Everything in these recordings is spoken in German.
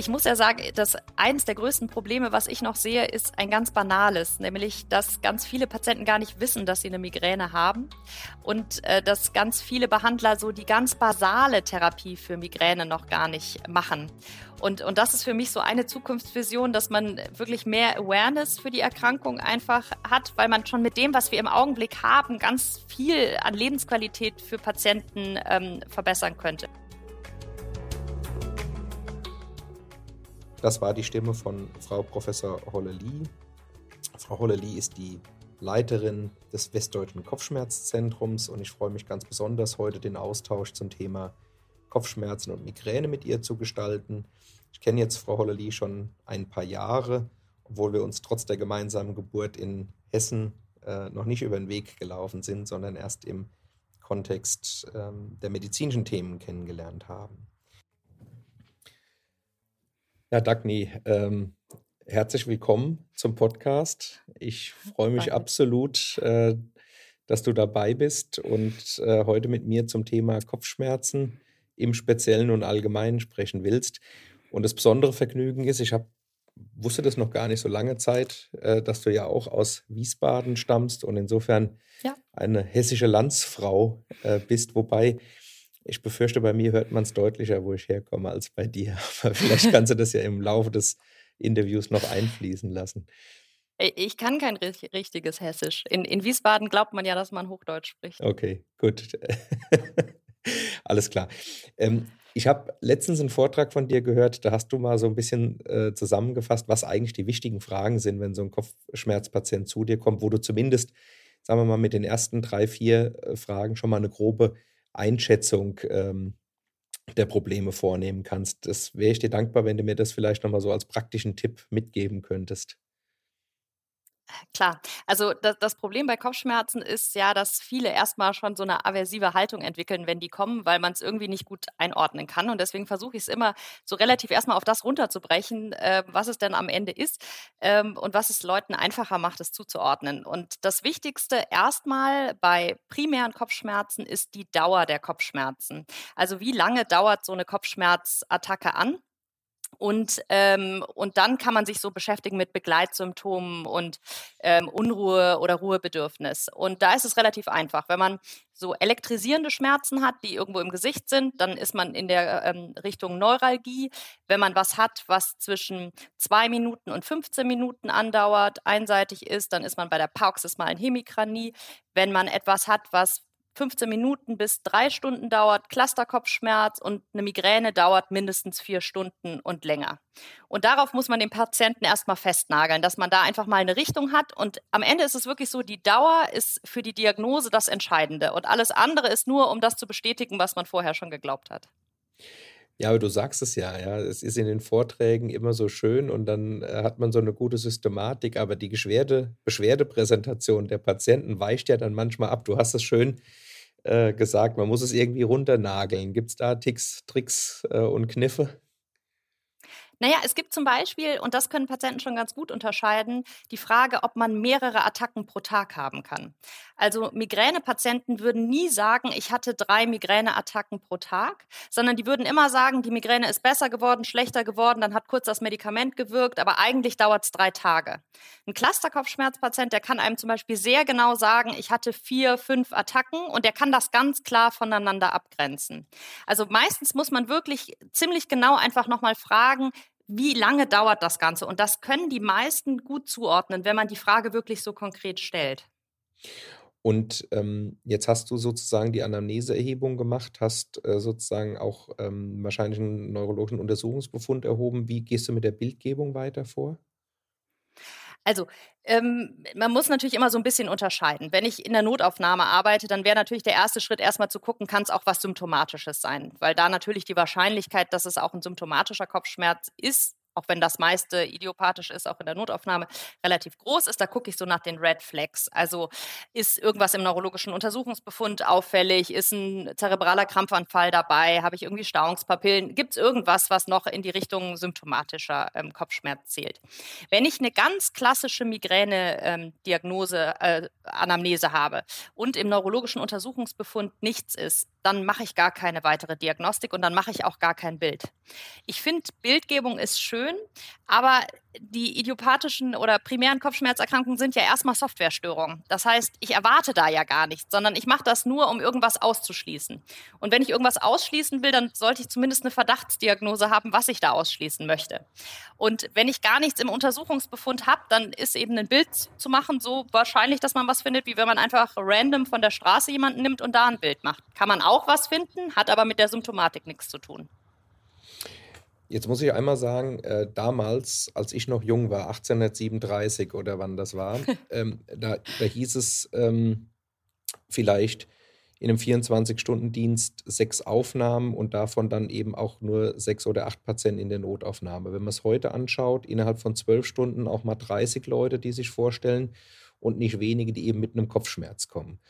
ich muss ja sagen, dass eines der größten Probleme, was ich noch sehe, ist ein ganz banales, nämlich, dass ganz viele Patienten gar nicht wissen, dass sie eine Migräne haben und äh, dass ganz viele Behandler so die ganz basale Therapie für Migräne noch gar nicht machen. Und, und das ist für mich so eine Zukunftsvision, dass man wirklich mehr Awareness für die Erkrankung einfach hat, weil man schon mit dem, was wir im Augenblick haben, ganz viel an Lebensqualität für Patienten ähm, verbessern könnte. Das war die Stimme von Frau Professor Holle-Lee. Frau Holle-Lee ist die Leiterin des Westdeutschen Kopfschmerzzentrums und ich freue mich ganz besonders, heute den Austausch zum Thema Kopfschmerzen und Migräne mit ihr zu gestalten. Ich kenne jetzt Frau Holle-Lee schon ein paar Jahre, obwohl wir uns trotz der gemeinsamen Geburt in Hessen äh, noch nicht über den Weg gelaufen sind, sondern erst im Kontext ähm, der medizinischen Themen kennengelernt haben. Ja, Dagny, ähm, herzlich willkommen zum Podcast. Ich freue mich Danke. absolut, äh, dass du dabei bist und äh, heute mit mir zum Thema Kopfschmerzen im Speziellen und Allgemeinen sprechen willst. Und das besondere Vergnügen ist, ich hab, wusste das noch gar nicht so lange Zeit, äh, dass du ja auch aus Wiesbaden stammst und insofern ja. eine hessische Landsfrau äh, bist, wobei ich befürchte, bei mir hört man es deutlicher, wo ich herkomme, als bei dir. Aber vielleicht kannst du das ja im Laufe des Interviews noch einfließen lassen. Ich kann kein richtiges Hessisch. In, in Wiesbaden glaubt man ja, dass man Hochdeutsch spricht. Okay, gut. Alles klar. Ähm, ich habe letztens einen Vortrag von dir gehört, da hast du mal so ein bisschen äh, zusammengefasst, was eigentlich die wichtigen Fragen sind, wenn so ein Kopfschmerzpatient zu dir kommt, wo du zumindest, sagen wir mal, mit den ersten drei, vier äh, Fragen schon mal eine grobe Einschätzung ähm, der Probleme vornehmen kannst. Das wäre ich dir dankbar, wenn du mir das vielleicht nochmal so als praktischen Tipp mitgeben könntest. Klar, also das, das, Problem bei Kopfschmerzen ist ja, dass viele erstmal schon so eine aversive Haltung entwickeln, wenn die kommen, weil man es irgendwie nicht gut einordnen kann. Und deswegen versuche ich es immer so relativ erstmal auf das runterzubrechen, äh, was es denn am Ende ist ähm, und was es Leuten einfacher macht, es zuzuordnen. Und das Wichtigste erstmal bei primären Kopfschmerzen ist die Dauer der Kopfschmerzen. Also wie lange dauert so eine Kopfschmerzattacke an? Und, ähm, und dann kann man sich so beschäftigen mit Begleitsymptomen und ähm, Unruhe oder Ruhebedürfnis. Und da ist es relativ einfach. Wenn man so elektrisierende Schmerzen hat, die irgendwo im Gesicht sind, dann ist man in der ähm, Richtung Neuralgie. Wenn man was hat, was zwischen zwei Minuten und 15 Minuten andauert, einseitig ist, dann ist man bei der paroxysmalen Hemikranie. Wenn man etwas hat, was 15 Minuten bis drei Stunden dauert, Clusterkopfschmerz und eine Migräne dauert mindestens vier Stunden und länger. Und darauf muss man den Patienten erstmal festnageln, dass man da einfach mal eine Richtung hat. Und am Ende ist es wirklich so, die Dauer ist für die Diagnose das Entscheidende. Und alles andere ist nur, um das zu bestätigen, was man vorher schon geglaubt hat. Ja, aber du sagst es ja, ja. Es ist in den Vorträgen immer so schön und dann äh, hat man so eine gute Systematik, aber die Beschwerde, Beschwerdepräsentation der Patienten weicht ja dann manchmal ab. Du hast es schön äh, gesagt, man muss es irgendwie runternageln. Gibt es da Ticks, Tricks äh, und Kniffe? Naja, es gibt zum Beispiel, und das können Patienten schon ganz gut unterscheiden, die Frage, ob man mehrere Attacken pro Tag haben kann. Also Migränepatienten würden nie sagen, ich hatte drei Migräneattacken pro Tag, sondern die würden immer sagen, die Migräne ist besser geworden, schlechter geworden, dann hat kurz das Medikament gewirkt, aber eigentlich dauert es drei Tage. Ein Clusterkopfschmerzpatient, der kann einem zum Beispiel sehr genau sagen, ich hatte vier, fünf Attacken und der kann das ganz klar voneinander abgrenzen. Also meistens muss man wirklich ziemlich genau einfach nochmal fragen, wie lange dauert das Ganze? Und das können die meisten gut zuordnen, wenn man die Frage wirklich so konkret stellt. Und ähm, jetzt hast du sozusagen die Anamneseerhebung gemacht, hast äh, sozusagen auch ähm, wahrscheinlich einen neurologischen Untersuchungsbefund erhoben. Wie gehst du mit der Bildgebung weiter vor? Also, ähm, man muss natürlich immer so ein bisschen unterscheiden. Wenn ich in der Notaufnahme arbeite, dann wäre natürlich der erste Schritt erstmal zu gucken, kann es auch was Symptomatisches sein? Weil da natürlich die Wahrscheinlichkeit, dass es auch ein symptomatischer Kopfschmerz ist, auch wenn das meiste idiopathisch ist, auch in der Notaufnahme, relativ groß ist. Da gucke ich so nach den Red Flags. Also ist irgendwas im neurologischen Untersuchungsbefund auffällig? Ist ein zerebraler Krampfanfall dabei? Habe ich irgendwie Stauungspapillen? Gibt es irgendwas, was noch in die Richtung symptomatischer ähm, Kopfschmerz zählt? Wenn ich eine ganz klassische Migräne-Diagnose, ähm, äh, Anamnese habe und im neurologischen Untersuchungsbefund nichts ist, dann mache ich gar keine weitere Diagnostik und dann mache ich auch gar kein Bild. Ich finde, Bildgebung ist schön, aber die idiopathischen oder primären Kopfschmerzerkrankungen sind ja erstmal Softwarestörungen. Das heißt, ich erwarte da ja gar nichts, sondern ich mache das nur, um irgendwas auszuschließen. Und wenn ich irgendwas ausschließen will, dann sollte ich zumindest eine Verdachtsdiagnose haben, was ich da ausschließen möchte. Und wenn ich gar nichts im Untersuchungsbefund habe, dann ist eben ein Bild zu machen so wahrscheinlich, dass man was findet, wie wenn man einfach random von der Straße jemanden nimmt und da ein Bild macht. Kann man auch was finden, hat aber mit der Symptomatik nichts zu tun. Jetzt muss ich einmal sagen, äh, damals, als ich noch jung war, 1837 oder wann das war, ähm, da, da hieß es ähm, vielleicht in einem 24-Stunden-Dienst sechs Aufnahmen und davon dann eben auch nur sechs oder acht Patienten in der Notaufnahme. Wenn man es heute anschaut, innerhalb von zwölf Stunden auch mal 30 Leute, die sich vorstellen und nicht wenige, die eben mit einem Kopfschmerz kommen.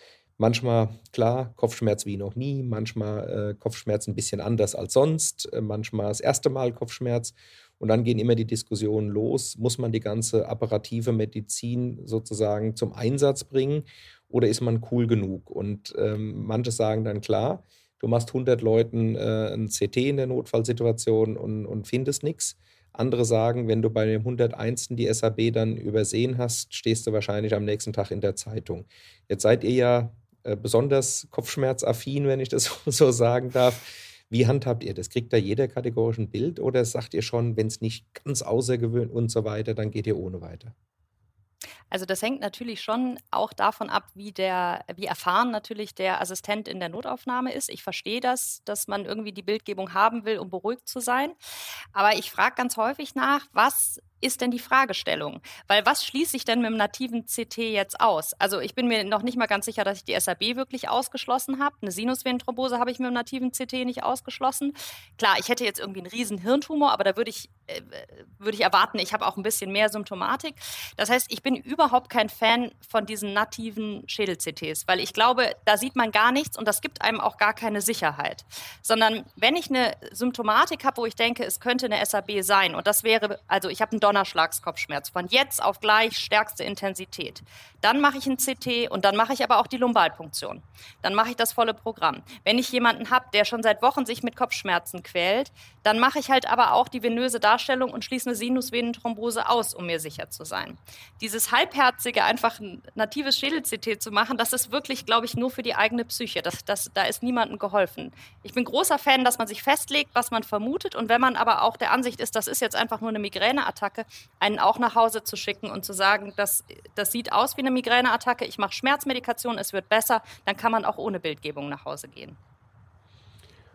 Manchmal, klar, Kopfschmerz wie noch nie, manchmal äh, Kopfschmerz ein bisschen anders als sonst, äh, manchmal das erste Mal Kopfschmerz. Und dann gehen immer die Diskussionen los, muss man die ganze apparative Medizin sozusagen zum Einsatz bringen oder ist man cool genug? Und ähm, manche sagen dann, klar, du machst 100 Leuten äh, ein CT in der Notfallsituation und, und findest nichts. Andere sagen, wenn du bei dem 101. die SAB dann übersehen hast, stehst du wahrscheinlich am nächsten Tag in der Zeitung. Jetzt seid ihr ja äh, besonders kopfschmerzaffin, wenn ich das so sagen darf. Wie handhabt ihr das? Kriegt da jeder kategorisch ein Bild oder sagt ihr schon, wenn es nicht ganz außergewöhnlich und so weiter, dann geht ihr ohne weiter? Also das hängt natürlich schon auch davon ab, wie der, wie erfahren natürlich der Assistent in der Notaufnahme ist. Ich verstehe das, dass man irgendwie die Bildgebung haben will, um beruhigt zu sein. Aber ich frage ganz häufig nach, was ist denn die Fragestellung? Weil was schließe ich denn mit dem nativen CT jetzt aus? Also ich bin mir noch nicht mal ganz sicher, dass ich die SAB wirklich ausgeschlossen habe. Eine Sinusvenenthrombose habe ich mit dem nativen CT nicht ausgeschlossen. Klar, ich hätte jetzt irgendwie einen riesen Hirntumor, aber da würde ich, äh, würde ich erwarten, ich habe auch ein bisschen mehr Symptomatik. Das heißt, ich bin überhaupt kein Fan von diesen nativen Schädel-CTs, weil ich glaube, da sieht man gar nichts und das gibt einem auch gar keine Sicherheit. Sondern wenn ich eine Symptomatik habe, wo ich denke, es könnte eine SAB sein und das wäre, also ich habe einen Donnerschlagskopfschmerz von jetzt auf gleich stärkste Intensität. Dann mache ich ein CT und dann mache ich aber auch die Lumbalpunktion. Dann mache ich das volle Programm. Wenn ich jemanden habe, der schon seit Wochen sich mit Kopfschmerzen quält, dann mache ich halt aber auch die venöse Darstellung und schließe eine Sinusvenenthrombose aus, um mir sicher zu sein. Dieses halbherzige, einfach ein natives Schädel-CT zu machen, das ist wirklich, glaube ich, nur für die eigene Psyche. Das, das, da ist niemandem geholfen. Ich bin großer Fan, dass man sich festlegt, was man vermutet und wenn man aber auch der Ansicht ist, das ist jetzt einfach nur eine Migräneattacke, einen auch nach Hause zu schicken und zu sagen, das, das sieht aus wie eine Migräneattacke, ich mache Schmerzmedikation, es wird besser, dann kann man auch ohne Bildgebung nach Hause gehen.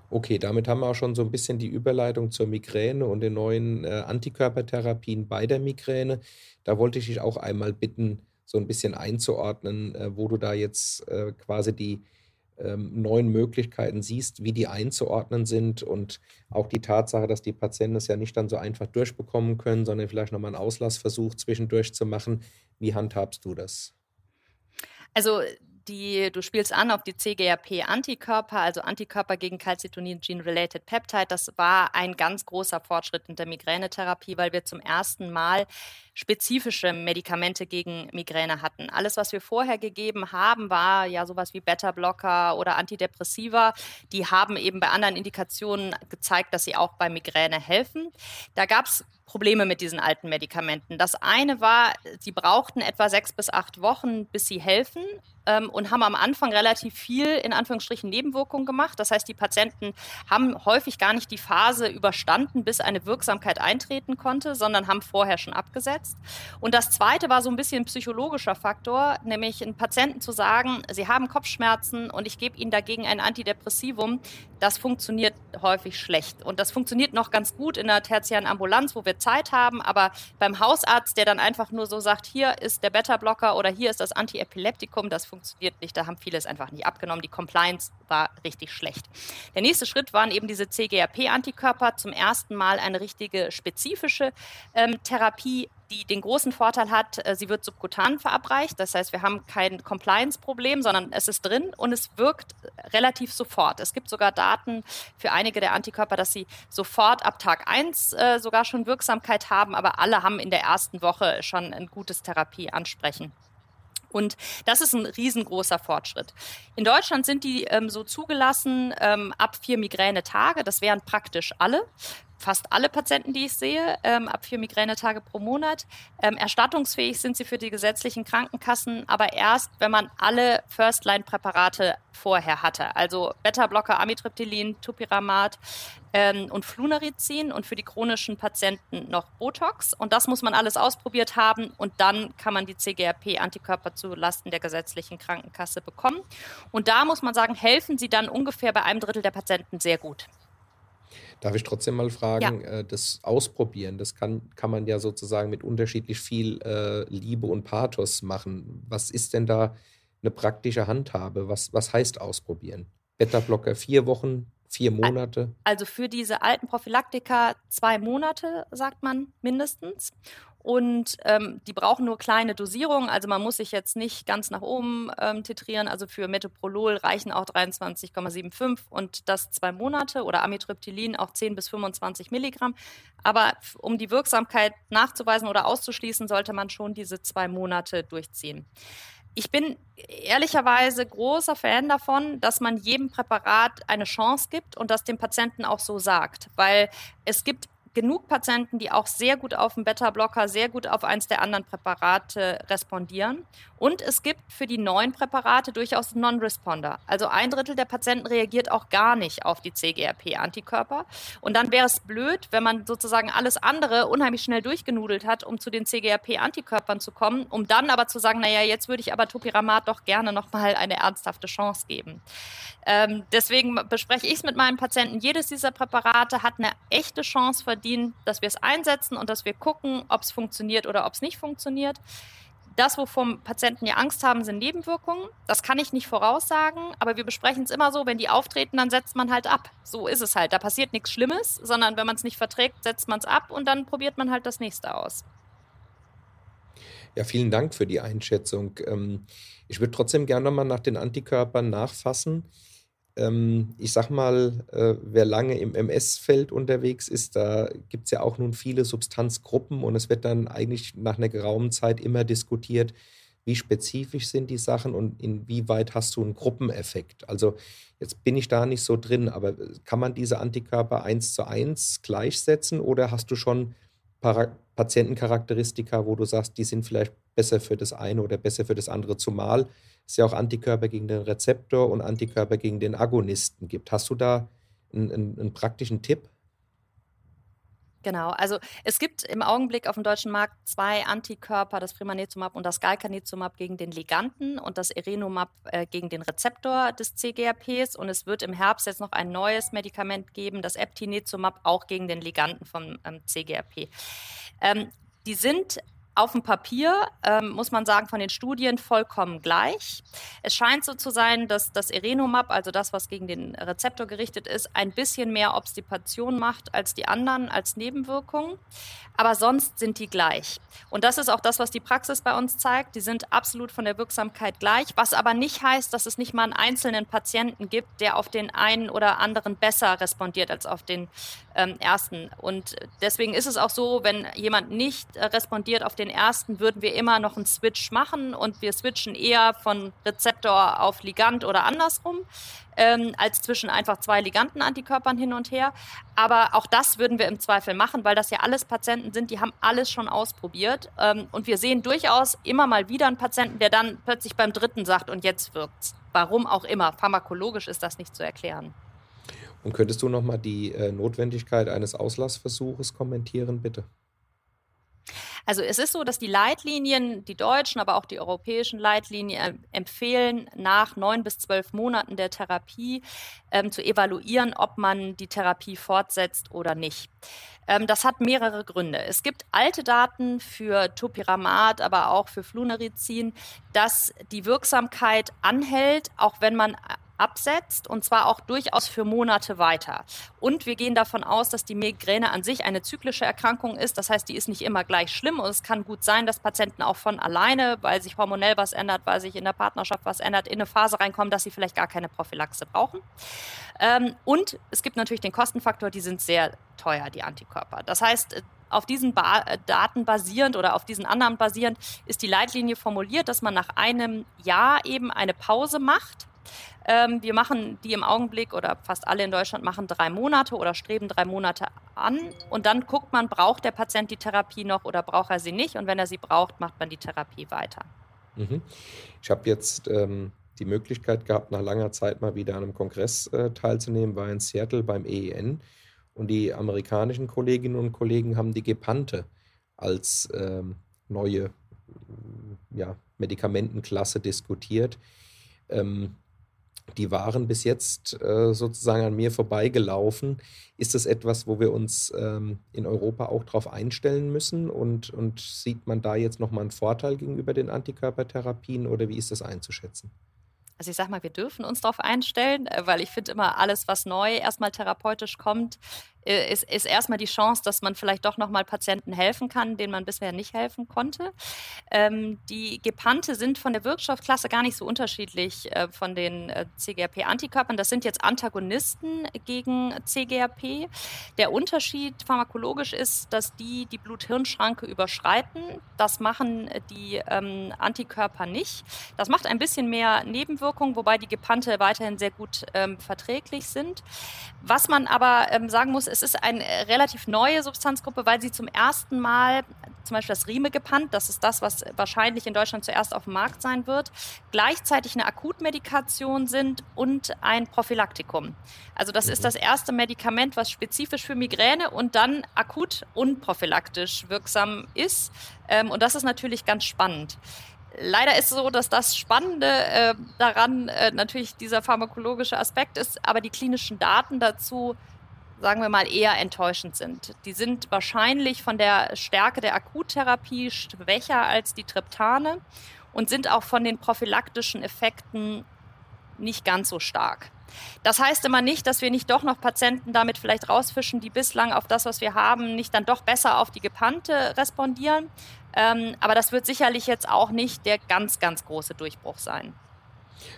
Okay, damit haben wir auch schon so ein bisschen die Überleitung zur Migräne und den neuen äh, Antikörpertherapien bei der Migräne. Da wollte ich dich auch einmal bitten, so ein bisschen einzuordnen, äh, wo du da jetzt äh, quasi die ähm, neuen Möglichkeiten siehst, wie die einzuordnen sind und auch die Tatsache, dass die Patienten es ja nicht dann so einfach durchbekommen können, sondern vielleicht nochmal einen Auslassversuch zwischendurch zu machen. Wie handhabst du das? Also die, du spielst an auf die CGRP-Antikörper, also Antikörper gegen Calcitonin Gene-Related Peptide. Das war ein ganz großer Fortschritt in der Migränetherapie, weil wir zum ersten Mal spezifische Medikamente gegen Migräne hatten. Alles, was wir vorher gegeben haben, war ja sowas wie Beta-Blocker oder Antidepressiva. Die haben eben bei anderen Indikationen gezeigt, dass sie auch bei Migräne helfen. Da gab es Probleme mit diesen alten Medikamenten. Das eine war, sie brauchten etwa sechs bis acht Wochen, bis sie helfen ähm, und haben am Anfang relativ viel in Anführungsstrichen Nebenwirkungen gemacht. Das heißt, die Patienten haben häufig gar nicht die Phase überstanden, bis eine Wirksamkeit eintreten konnte, sondern haben vorher schon abgesetzt. Und das zweite war so ein bisschen ein psychologischer Faktor, nämlich einen Patienten zu sagen, sie haben Kopfschmerzen und ich gebe ihnen dagegen ein Antidepressivum. Das funktioniert häufig schlecht. Und das funktioniert noch ganz gut in der tertiären Ambulanz, wo wir Zeit haben. Aber beim Hausarzt, der dann einfach nur so sagt, hier ist der Beta-Blocker oder hier ist das Antiepileptikum, das funktioniert nicht. Da haben viele es einfach nicht abgenommen. Die Compliance war richtig schlecht. Der nächste Schritt waren eben diese CGRP-Antikörper. Zum ersten Mal eine richtige spezifische ähm, Therapie die den großen Vorteil hat, äh, sie wird subkutan verabreicht. Das heißt, wir haben kein Compliance-Problem, sondern es ist drin und es wirkt relativ sofort. Es gibt sogar Daten für einige der Antikörper, dass sie sofort ab Tag 1 äh, sogar schon Wirksamkeit haben, aber alle haben in der ersten Woche schon ein gutes Therapieansprechen. Und das ist ein riesengroßer Fortschritt. In Deutschland sind die ähm, so zugelassen ähm, ab vier Migränetage. Das wären praktisch alle fast alle Patienten, die ich sehe, ähm, ab vier Migränetage pro Monat. Ähm, erstattungsfähig sind sie für die gesetzlichen Krankenkassen, aber erst, wenn man alle First-Line-Präparate vorher hatte. Also Beta-Blocker, Amitriptylin, Tupiramat ähm, und Flunarizin und für die chronischen Patienten noch Botox. Und das muss man alles ausprobiert haben und dann kann man die CGRP-Antikörper zulasten der gesetzlichen Krankenkasse bekommen. Und da muss man sagen, helfen sie dann ungefähr bei einem Drittel der Patienten sehr gut. Darf ich trotzdem mal fragen, ja. äh, das Ausprobieren, das kann, kann man ja sozusagen mit unterschiedlich viel äh, Liebe und Pathos machen. Was ist denn da eine praktische Handhabe? Was, was heißt ausprobieren? Beta-Blocker vier Wochen, vier Monate? Also für diese alten Prophylaktika zwei Monate, sagt man mindestens. Und ähm, die brauchen nur kleine Dosierungen. Also man muss sich jetzt nicht ganz nach oben ähm, titrieren. Also für Metoprolol reichen auch 23,75 und das zwei Monate oder Amitriptylin auch 10 bis 25 Milligramm. Aber um die Wirksamkeit nachzuweisen oder auszuschließen, sollte man schon diese zwei Monate durchziehen. Ich bin ehrlicherweise großer Fan davon, dass man jedem Präparat eine Chance gibt und das dem Patienten auch so sagt, weil es gibt genug Patienten, die auch sehr gut auf den Beta-Blocker, sehr gut auf eins der anderen Präparate respondieren. Und es gibt für die neuen Präparate durchaus Non-Responder. Also ein Drittel der Patienten reagiert auch gar nicht auf die CGRP-Antikörper. Und dann wäre es blöd, wenn man sozusagen alles andere unheimlich schnell durchgenudelt hat, um zu den CGRP-Antikörpern zu kommen, um dann aber zu sagen, naja, jetzt würde ich aber Topiramat doch gerne nochmal eine ernsthafte Chance geben. Ähm, deswegen bespreche ich es mit meinen Patienten. Jedes dieser Präparate hat eine echte Chance verdient, dass wir es einsetzen und dass wir gucken, ob es funktioniert oder ob es nicht funktioniert. Das, wovon Patienten ja Angst haben, sind Nebenwirkungen. Das kann ich nicht voraussagen, aber wir besprechen es immer so, wenn die auftreten, dann setzt man halt ab. So ist es halt. Da passiert nichts Schlimmes, sondern wenn man es nicht verträgt, setzt man es ab und dann probiert man halt das nächste aus. Ja, vielen Dank für die Einschätzung. Ähm, ich würde trotzdem gerne nochmal nach den Antikörpern nachfassen ich sag mal, äh, wer lange im MS-Feld unterwegs ist, da gibt es ja auch nun viele Substanzgruppen und es wird dann eigentlich nach einer geraumen Zeit immer diskutiert, wie spezifisch sind die Sachen und inwieweit hast du einen Gruppeneffekt. Also jetzt bin ich da nicht so drin, aber kann man diese Antikörper eins zu eins gleichsetzen oder hast du schon Para Patientencharakteristika, wo du sagst, die sind vielleicht besser für das eine oder besser für das andere, zumal es ja auch Antikörper gegen den Rezeptor und Antikörper gegen den Agonisten gibt. Hast du da einen, einen, einen praktischen Tipp? Genau, also es gibt im Augenblick auf dem deutschen Markt zwei Antikörper, das Primanezumab und das Galcanezumab gegen den Liganden und das Erenomab äh, gegen den Rezeptor des CGRPs. Und es wird im Herbst jetzt noch ein neues Medikament geben, das Eptinezumab, auch gegen den Liganden vom ähm, CGRP. Ähm, die sind auf dem Papier, ähm, muss man sagen, von den Studien vollkommen gleich. Es scheint so zu sein, dass das Erenomab, also das, was gegen den Rezeptor gerichtet ist, ein bisschen mehr Obstipation macht als die anderen, als Nebenwirkung. Aber sonst sind die gleich. Und das ist auch das, was die Praxis bei uns zeigt. Die sind absolut von der Wirksamkeit gleich, was aber nicht heißt, dass es nicht mal einen einzelnen Patienten gibt, der auf den einen oder anderen besser respondiert als auf den ähm, ersten. Und deswegen ist es auch so, wenn jemand nicht äh, respondiert auf den ersten, würden wir immer noch einen Switch machen und wir switchen eher von Rezeptor auf Ligand oder andersrum, ähm, als zwischen einfach zwei Ligandenantikörpern hin und her. Aber auch das würden wir im Zweifel machen, weil das ja alles Patienten sind, die haben alles schon ausprobiert. Ähm, und wir sehen durchaus immer mal wieder einen Patienten, der dann plötzlich beim dritten sagt, und jetzt wirkt's. Warum auch immer. Pharmakologisch ist das nicht zu erklären. Und könntest du nochmal die äh, Notwendigkeit eines Auslassversuches kommentieren, bitte? Also es ist so, dass die Leitlinien, die deutschen, aber auch die europäischen Leitlinien äh, empfehlen, nach neun bis zwölf Monaten der Therapie ähm, zu evaluieren, ob man die Therapie fortsetzt oder nicht. Ähm, das hat mehrere Gründe. Es gibt alte Daten für Topiramat, aber auch für Flunarizin, dass die Wirksamkeit anhält, auch wenn man absetzt und zwar auch durchaus für Monate weiter. Und wir gehen davon aus, dass die Migräne an sich eine zyklische Erkrankung ist. Das heißt, die ist nicht immer gleich schlimm und es kann gut sein, dass Patienten auch von alleine, weil sich hormonell was ändert, weil sich in der Partnerschaft was ändert, in eine Phase reinkommen, dass sie vielleicht gar keine Prophylaxe brauchen. Ähm, und es gibt natürlich den Kostenfaktor, die sind sehr teuer, die Antikörper. Das heißt, auf diesen ba Daten basierend oder auf diesen Annahmen basierend ist die Leitlinie formuliert, dass man nach einem Jahr eben eine Pause macht ähm, wir machen die im Augenblick oder fast alle in Deutschland machen drei Monate oder streben drei Monate an und dann guckt man, braucht der Patient die Therapie noch oder braucht er sie nicht und wenn er sie braucht, macht man die Therapie weiter. Mhm. Ich habe jetzt ähm, die Möglichkeit gehabt, nach langer Zeit mal wieder an einem Kongress äh, teilzunehmen, war in Seattle beim EEN und die amerikanischen Kolleginnen und Kollegen haben die Gepante als ähm, neue ja, Medikamentenklasse diskutiert. Ähm, die waren bis jetzt äh, sozusagen an mir vorbeigelaufen. Ist das etwas, wo wir uns ähm, in Europa auch darauf einstellen müssen? Und, und sieht man da jetzt nochmal einen Vorteil gegenüber den Antikörpertherapien oder wie ist das einzuschätzen? Also ich sage mal, wir dürfen uns darauf einstellen, äh, weil ich finde immer alles, was neu erstmal therapeutisch kommt, äh, ist, ist erstmal die Chance, dass man vielleicht doch nochmal Patienten helfen kann, denen man bisher nicht helfen konnte. Ähm, die Gepante sind von der Wirkstoffklasse gar nicht so unterschiedlich äh, von den äh, CGRP-Antikörpern. Das sind jetzt Antagonisten gegen CGRP. Der Unterschied pharmakologisch ist, dass die die Blut-Hirn-Schranke überschreiten. Das machen die ähm, Antikörper nicht. Das macht ein bisschen mehr Nebenwirkungen, wobei die Gepante weiterhin sehr gut ähm, verträglich sind. Was man aber ähm, sagen muss, es ist eine relativ neue Substanzgruppe, weil sie zum ersten Mal zum Beispiel das Riemegepant, das ist das, was wahrscheinlich in Deutschland zuerst auf dem Markt sein wird, gleichzeitig eine Akutmedikation sind und ein Prophylaktikum. Also das mhm. ist das erste Medikament, was spezifisch für Migräne und dann akut und prophylaktisch wirksam ist. Ähm, und das ist natürlich ganz spannend. Leider ist es so, dass das Spannende äh, daran äh, natürlich dieser pharmakologische Aspekt ist, aber die klinischen Daten dazu sagen wir mal, eher enttäuschend sind. Die sind wahrscheinlich von der Stärke der Akuttherapie schwächer als die Triptane und sind auch von den prophylaktischen Effekten nicht ganz so stark. Das heißt immer nicht, dass wir nicht doch noch Patienten damit vielleicht rausfischen, die bislang auf das, was wir haben, nicht dann doch besser auf die Gepannte respondieren. Ähm, aber das wird sicherlich jetzt auch nicht der ganz, ganz große Durchbruch sein.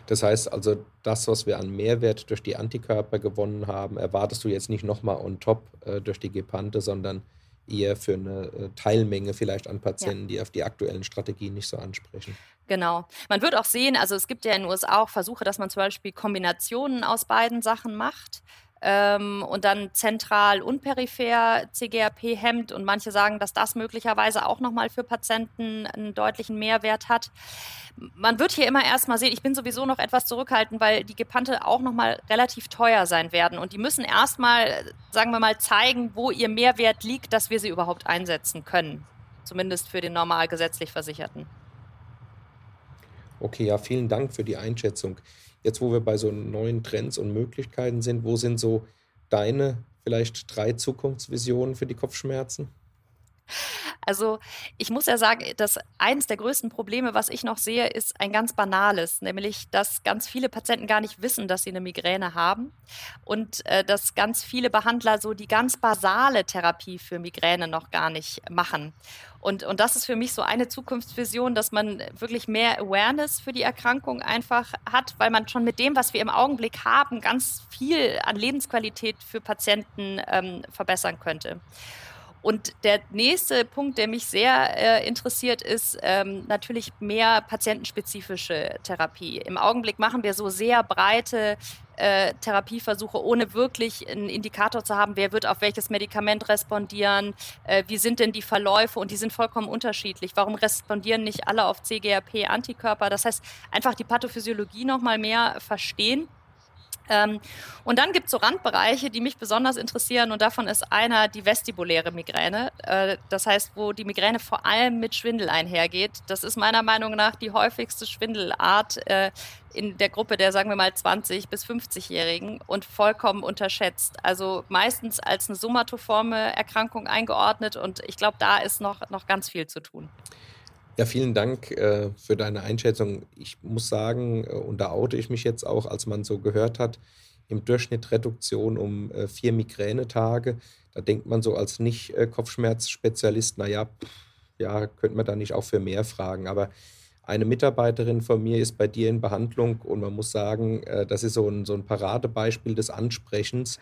Das heißt also, das, was wir an Mehrwert durch die Antikörper gewonnen haben, erwartest du jetzt nicht nochmal on top äh, durch die Gepante, sondern eher für eine äh, Teilmenge vielleicht an Patienten, ja. die auf die aktuellen Strategien nicht so ansprechen. Genau. Man wird auch sehen, also es gibt ja in den USA auch Versuche, dass man zum Beispiel Kombinationen aus beiden Sachen macht ähm, und dann zentral und peripher CGRP hemmt und manche sagen, dass das möglicherweise auch nochmal für Patienten einen deutlichen Mehrwert hat. Man wird hier immer erstmal sehen, ich bin sowieso noch etwas zurückhaltend, weil die Gepante auch nochmal relativ teuer sein werden und die müssen erstmal, sagen wir mal, zeigen, wo ihr Mehrwert liegt, dass wir sie überhaupt einsetzen können. Zumindest für den normal gesetzlich Versicherten. Okay, ja, vielen Dank für die Einschätzung. Jetzt, wo wir bei so neuen Trends und Möglichkeiten sind, wo sind so deine vielleicht drei Zukunftsvisionen für die Kopfschmerzen? Also ich muss ja sagen, dass eines der größten Probleme, was ich noch sehe, ist ein ganz banales, nämlich dass ganz viele Patienten gar nicht wissen, dass sie eine Migräne haben und äh, dass ganz viele Behandler so die ganz basale Therapie für Migräne noch gar nicht machen. Und, und das ist für mich so eine Zukunftsvision, dass man wirklich mehr Awareness für die Erkrankung einfach hat, weil man schon mit dem, was wir im Augenblick haben, ganz viel an Lebensqualität für Patienten ähm, verbessern könnte. Und der nächste Punkt, der mich sehr äh, interessiert, ist ähm, natürlich mehr patientenspezifische Therapie. Im Augenblick machen wir so sehr breite äh, Therapieversuche, ohne wirklich einen Indikator zu haben, wer wird auf welches Medikament respondieren, äh, wie sind denn die Verläufe und die sind vollkommen unterschiedlich. Warum respondieren nicht alle auf CGRP-Antikörper? Das heißt, einfach die Pathophysiologie noch mal mehr verstehen Ähm, und dann gibt es so Randbereiche, die mich besonders interessieren und davon ist einer die vestibuläre Migräne. Äh, das heißt, wo die Migräne vor allem mit Schwindel einhergeht. Das ist meiner Meinung nach die häufigste Schwindelart äh, in der Gruppe der, sagen wir mal, 20- bis 50-Jährigen und vollkommen unterschätzt. Also meistens als eine somatoforme Erkrankung eingeordnet und ich glaube, da ist noch, noch ganz viel zu tun. Ja, vielen Dank äh, für deine Einschätzung. Ich muss sagen, äh, und da oute ich mich jetzt auch, als man so gehört hat, im Durchschnitt Reduktion um äh, vier Migränetage. Da denkt man so als Nicht-Kopfschmerzspezialist, naja, ja, könnte man da nicht auch für mehr fragen. Aber eine Mitarbeiterin von mir ist bei dir in Behandlung und man muss sagen, äh, das ist so ein, so ein Paradebeispiel des Ansprechens.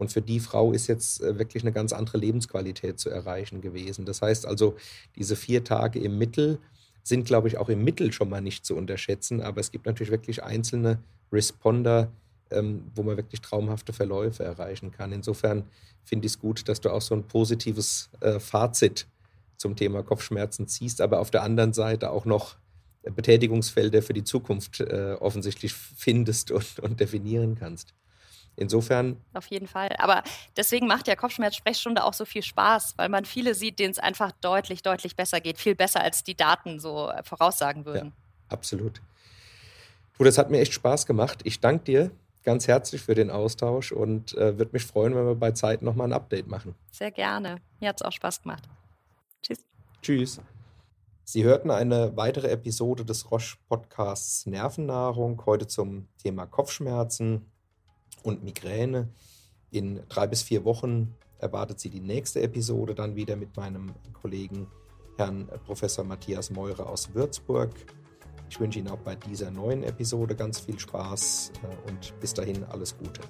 Und für die Frau ist jetzt äh, wirklich eine ganz andere Lebensqualität zu erreichen gewesen. Das heißt also, diese vier Tage im Mittel sind, glaube ich, auch im Mittel schon mal nicht zu unterschätzen. Aber es gibt natürlich wirklich einzelne Responder, ähm, wo man wirklich traumhafte Verläufe erreichen kann. Insofern finde ich es gut, dass du auch so ein positives äh, Fazit zum Thema Kopfschmerzen ziehst, aber auf der anderen Seite auch noch Betätigungsfelder für die Zukunft äh, offensichtlich findest und, und definieren kannst. Insofern. Auf jeden Fall. Aber deswegen macht ja Kopfschmerz-Sprechstunde auch so viel Spaß, weil man viele sieht, denen es einfach deutlich, deutlich besser geht. Viel besser, als die Daten so äh, voraussagen würden. Ja, absolut. Du, das hat mir echt Spaß gemacht. Ich danke dir ganz herzlich für den Austausch und äh, würde mich freuen, wenn wir bei Zeit nochmal ein Update machen. Sehr gerne. Mir hat es auch Spaß gemacht. Tschüss. Tschüss. Sie hörten eine weitere Episode des Roche Podcasts Nervennahrung, heute zum Thema Kopfschmerzen und Migräne. In drei bis vier Wochen erwartet Sie die nächste Episode dann wieder mit meinem Kollegen Herrn Professor Matthias Meurer aus Würzburg. Ich wünsche Ihnen auch bei dieser neuen Episode ganz viel Spaß äh, und bis dahin alles Gute.